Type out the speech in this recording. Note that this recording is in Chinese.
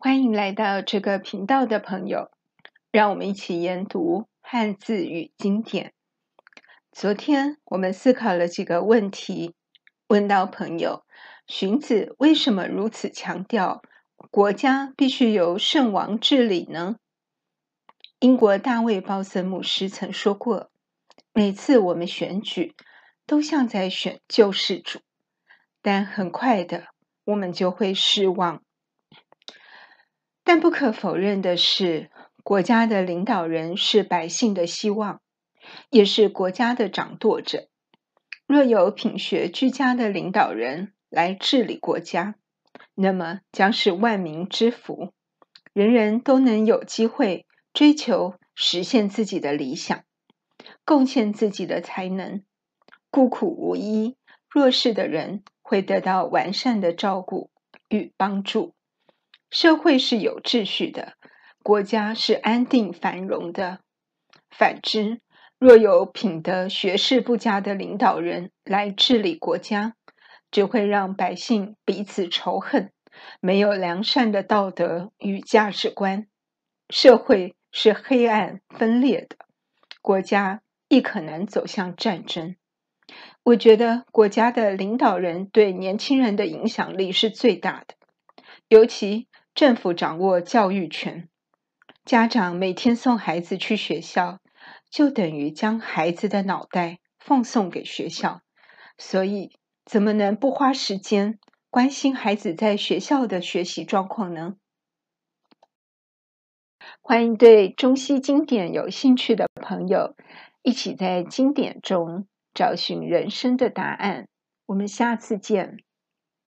欢迎来到这个频道的朋友，让我们一起研读汉字与经典。昨天我们思考了几个问题，问到朋友，荀子为什么如此强调国家必须由圣王治理呢？英国大卫鲍森牧师曾说过，每次我们选举，都像在选救世主，但很快的，我们就会失望。但不可否认的是，国家的领导人是百姓的希望，也是国家的掌舵者。若有品学俱佳的领导人来治理国家，那么将是万民之福，人人都能有机会追求实现自己的理想，贡献自己的才能，孤苦无依、弱势的人会得到完善的照顾与帮助。社会是有秩序的，国家是安定繁荣的。反之，若有品德学识不佳的领导人来治理国家，只会让百姓彼此仇恨，没有良善的道德与价值观，社会是黑暗分裂的，国家亦可能走向战争。我觉得国家的领导人对年轻人的影响力是最大的，尤其。政府掌握教育权，家长每天送孩子去学校，就等于将孩子的脑袋奉送给学校，所以怎么能不花时间关心孩子在学校的学习状况呢？欢迎对中西经典有兴趣的朋友，一起在经典中找寻人生的答案。我们下次见。